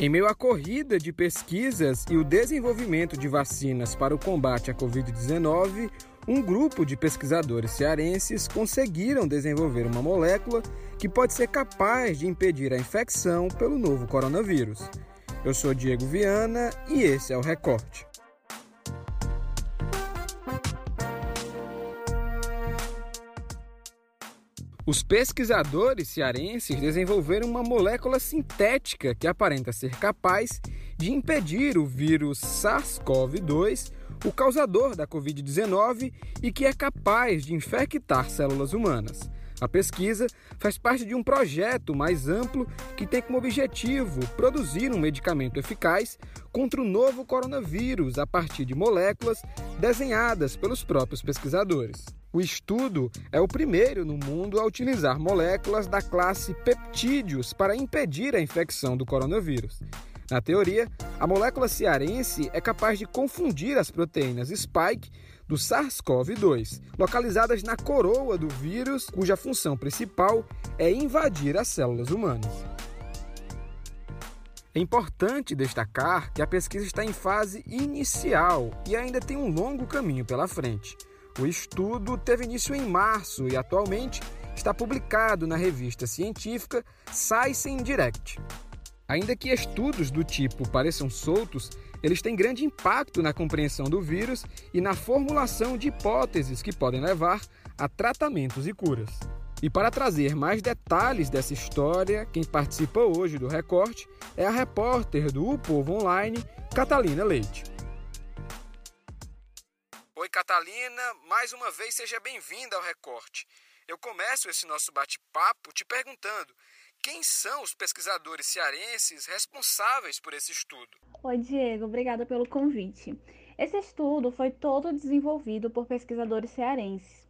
Em meio à corrida de pesquisas e o desenvolvimento de vacinas para o combate à Covid-19, um grupo de pesquisadores cearenses conseguiram desenvolver uma molécula que pode ser capaz de impedir a infecção pelo novo coronavírus. Eu sou Diego Viana e esse é o Recorte. Os pesquisadores cearenses desenvolveram uma molécula sintética que aparenta ser capaz de impedir o vírus SARS-CoV-2, o causador da Covid-19, e que é capaz de infectar células humanas. A pesquisa faz parte de um projeto mais amplo que tem como objetivo produzir um medicamento eficaz contra o novo coronavírus a partir de moléculas desenhadas pelos próprios pesquisadores. O estudo é o primeiro no mundo a utilizar moléculas da classe peptídeos para impedir a infecção do coronavírus. Na teoria, a molécula cearense é capaz de confundir as proteínas spike do SARS-CoV-2, localizadas na coroa do vírus, cuja função principal é invadir as células humanas. É importante destacar que a pesquisa está em fase inicial e ainda tem um longo caminho pela frente. O estudo teve início em março e atualmente está publicado na revista científica Science Direct. Ainda que estudos do tipo pareçam soltos, eles têm grande impacto na compreensão do vírus e na formulação de hipóteses que podem levar a tratamentos e curas. E para trazer mais detalhes dessa história, quem participa hoje do recorte é a repórter do O Povo Online, Catalina Leite. Oi, Catalina, mais uma vez seja bem-vinda ao Recorte. Eu começo esse nosso bate-papo te perguntando quem são os pesquisadores cearenses responsáveis por esse estudo. Oi, Diego, obrigada pelo convite. Esse estudo foi todo desenvolvido por pesquisadores cearenses.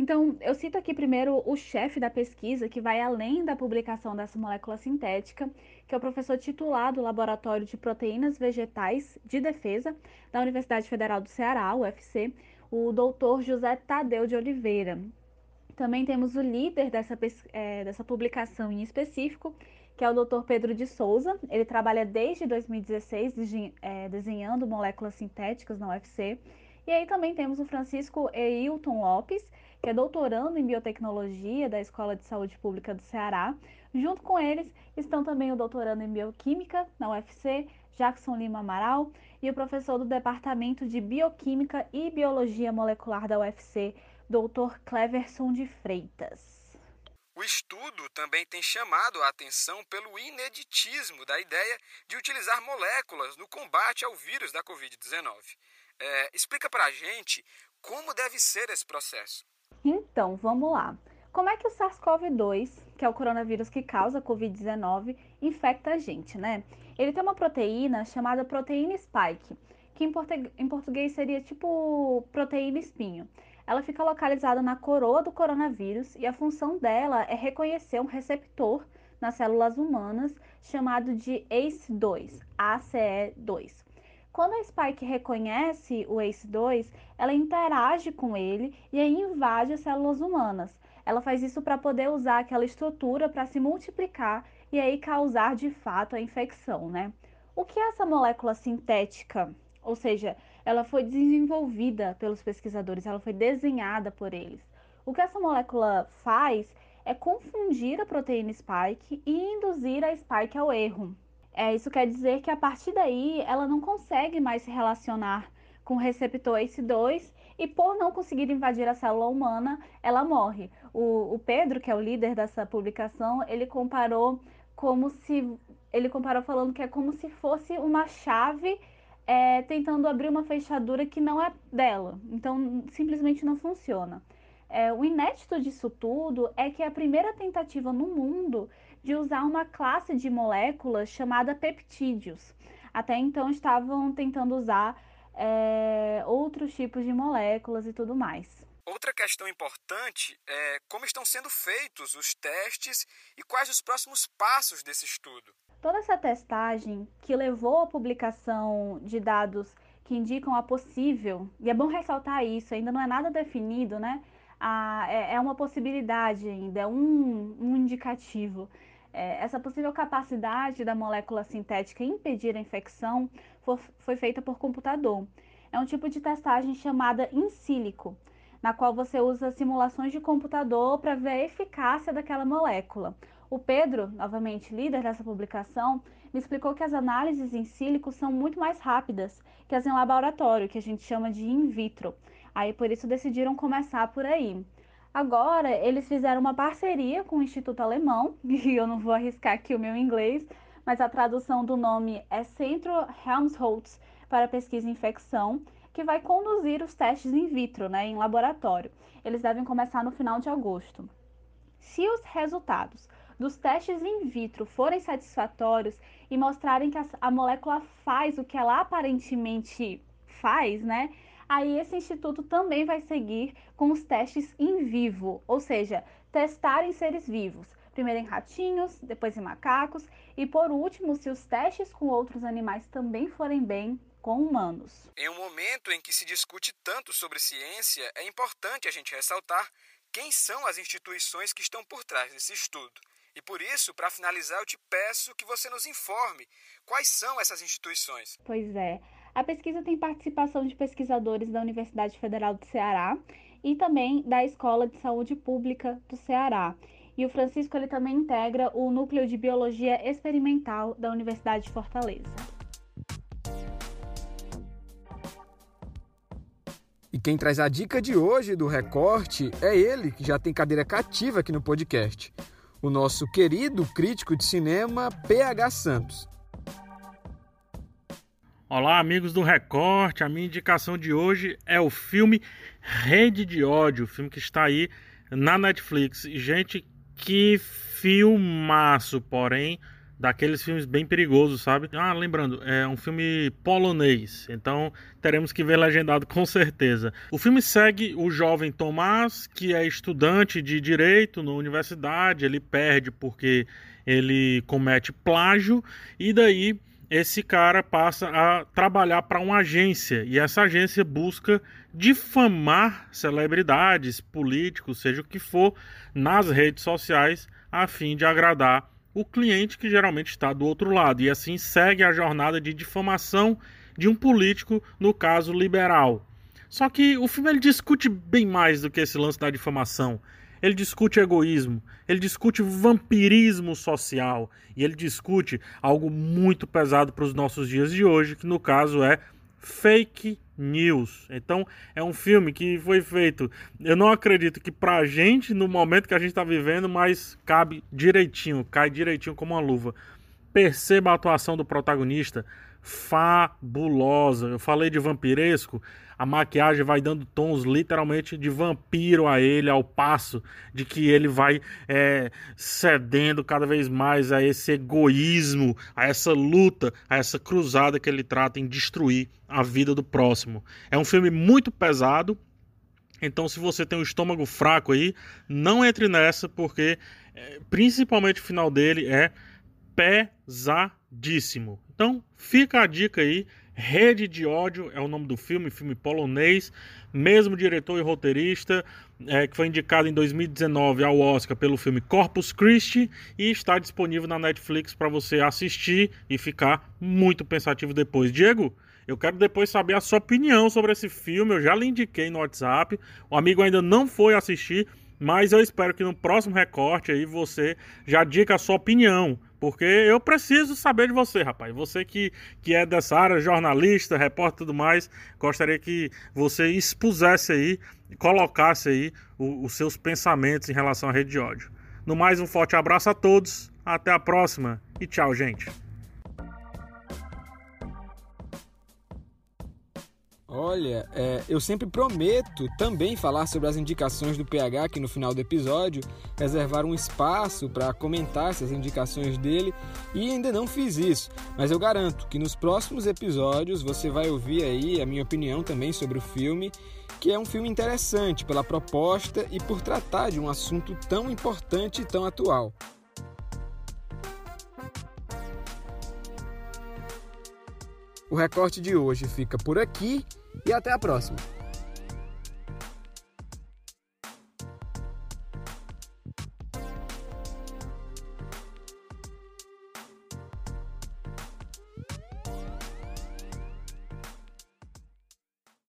Então, eu cito aqui primeiro o chefe da pesquisa, que vai além da publicação dessa molécula sintética, que é o professor titular do Laboratório de Proteínas Vegetais de Defesa da Universidade Federal do Ceará, UFC, o doutor José Tadeu de Oliveira. Também temos o líder dessa, é, dessa publicação em específico, que é o Dr. Pedro de Souza. Ele trabalha desde 2016 é, desenhando moléculas sintéticas na UFC. E aí também temos o Francisco Eilton Lopes, que é doutorando em biotecnologia da Escola de Saúde Pública do Ceará. Junto com eles estão também o doutorando em bioquímica na UFC, Jackson Lima Amaral, e o professor do Departamento de Bioquímica e Biologia Molecular da UFC, Dr. Cleverson de Freitas. O estudo também tem chamado a atenção pelo ineditismo da ideia de utilizar moléculas no combate ao vírus da Covid-19. É, explica para a gente como deve ser esse processo. Então, vamos lá. Como é que o SARS-CoV-2, que é o coronavírus que causa a Covid-19, infecta a gente, né? Ele tem uma proteína chamada proteína spike, que em, em português seria tipo proteína espinho. Ela fica localizada na coroa do coronavírus e a função dela é reconhecer um receptor nas células humanas chamado de ACE2, ACE2. Quando a Spike reconhece o ACE2, ela interage com ele e aí invade as células humanas. Ela faz isso para poder usar aquela estrutura para se multiplicar e aí causar de fato a infecção, né? O que é essa molécula sintética? Ou seja, ela foi desenvolvida pelos pesquisadores, ela foi desenhada por eles. O que essa molécula faz é confundir a proteína spike e induzir a spike ao erro. É, isso quer dizer que a partir daí ela não consegue mais se relacionar com o receptor ACE2 e por não conseguir invadir a célula humana, ela morre. O, o Pedro, que é o líder dessa publicação, ele comparou como se ele comparou falando que é como se fosse uma chave é, tentando abrir uma fechadura que não é dela. Então simplesmente não funciona. É, o inédito disso tudo é que é a primeira tentativa no mundo de usar uma classe de moléculas chamada peptídeos. Até então estavam tentando usar é, outros tipos de moléculas e tudo mais. Outra questão importante é como estão sendo feitos os testes e quais os próximos passos desse estudo. Toda essa testagem que levou à publicação de dados que indicam a possível, e é bom ressaltar isso, ainda não é nada definido, né? a, é, é uma possibilidade ainda, é um, um indicativo. É, essa possível capacidade da molécula sintética impedir a infecção foi feita por computador. É um tipo de testagem chamada in silico, na qual você usa simulações de computador para ver a eficácia daquela molécula. O Pedro, novamente líder dessa publicação, me explicou que as análises em sílico são muito mais rápidas que as em laboratório, que a gente chama de in vitro. Aí por isso decidiram começar por aí. Agora, eles fizeram uma parceria com o Instituto Alemão, e eu não vou arriscar aqui o meu inglês, mas a tradução do nome é Centro Helmholtz para Pesquisa em Infecção, que vai conduzir os testes in vitro, né, em laboratório. Eles devem começar no final de agosto. Se os resultados dos testes in vitro forem satisfatórios e mostrarem que a molécula faz o que ela aparentemente faz, né? Aí esse instituto também vai seguir com os testes em vivo, ou seja, testar em seres vivos. Primeiro em ratinhos, depois em macacos e por último, se os testes com outros animais também forem bem, com humanos. Em um momento em que se discute tanto sobre ciência, é importante a gente ressaltar quem são as instituições que estão por trás desse estudo. E por isso, para finalizar, eu te peço que você nos informe quais são essas instituições. Pois é. A pesquisa tem participação de pesquisadores da Universidade Federal do Ceará e também da Escola de Saúde Pública do Ceará. E o Francisco ele também integra o Núcleo de Biologia Experimental da Universidade de Fortaleza. E quem traz a dica de hoje do recorte é ele, que já tem cadeira cativa aqui no podcast o nosso querido crítico de cinema PH Santos. Olá, amigos do Recorte. A minha indicação de hoje é o filme Rede de Ódio, o filme que está aí na Netflix. Gente, que filmaço, porém daqueles filmes bem perigosos, sabe? Ah, lembrando, é um filme polonês, então teremos que ver legendado com certeza. O filme segue o jovem Tomás, que é estudante de direito na universidade, ele perde porque ele comete plágio e daí esse cara passa a trabalhar para uma agência e essa agência busca difamar celebridades, políticos, seja o que for, nas redes sociais a fim de agradar o cliente que geralmente está do outro lado, e assim segue a jornada de difamação de um político, no caso liberal. Só que o filme ele discute bem mais do que esse lance da difamação. Ele discute egoísmo, ele discute vampirismo social e ele discute algo muito pesado para os nossos dias de hoje, que no caso é fake news. Então é um filme que foi feito. Eu não acredito que pra gente, no momento que a gente tá vivendo, mas cabe direitinho, cai direitinho como uma luva. Perceba a atuação do protagonista fabulosa. Eu falei de vampiresco, a maquiagem vai dando tons literalmente de vampiro a ele, ao passo de que ele vai é, cedendo cada vez mais a esse egoísmo, a essa luta, a essa cruzada que ele trata em destruir a vida do próximo. É um filme muito pesado. Então, se você tem um estômago fraco aí, não entre nessa, porque é, principalmente o final dele é pesadíssimo. Então, fica a dica aí. Rede de Ódio é o nome do filme, filme polonês, mesmo diretor e roteirista, é, que foi indicado em 2019 ao Oscar pelo filme Corpus Christi e está disponível na Netflix para você assistir e ficar muito pensativo depois. Diego, eu quero depois saber a sua opinião sobre esse filme. Eu já lhe indiquei no WhatsApp. O amigo ainda não foi assistir, mas eu espero que no próximo recorte aí você já diga a sua opinião. Porque eu preciso saber de você, rapaz. Você que, que é dessa área, jornalista, repórter e tudo mais, gostaria que você expusesse aí, colocasse aí o, os seus pensamentos em relação à rede de ódio. No mais, um forte abraço a todos, até a próxima e tchau, gente. Olha, é, eu sempre prometo também falar sobre as indicações do PH aqui no final do episódio, reservar um espaço para comentar essas indicações dele e ainda não fiz isso, mas eu garanto que nos próximos episódios você vai ouvir aí a minha opinião também sobre o filme, que é um filme interessante pela proposta e por tratar de um assunto tão importante e tão atual. O recorte de hoje fica por aqui e até a próxima!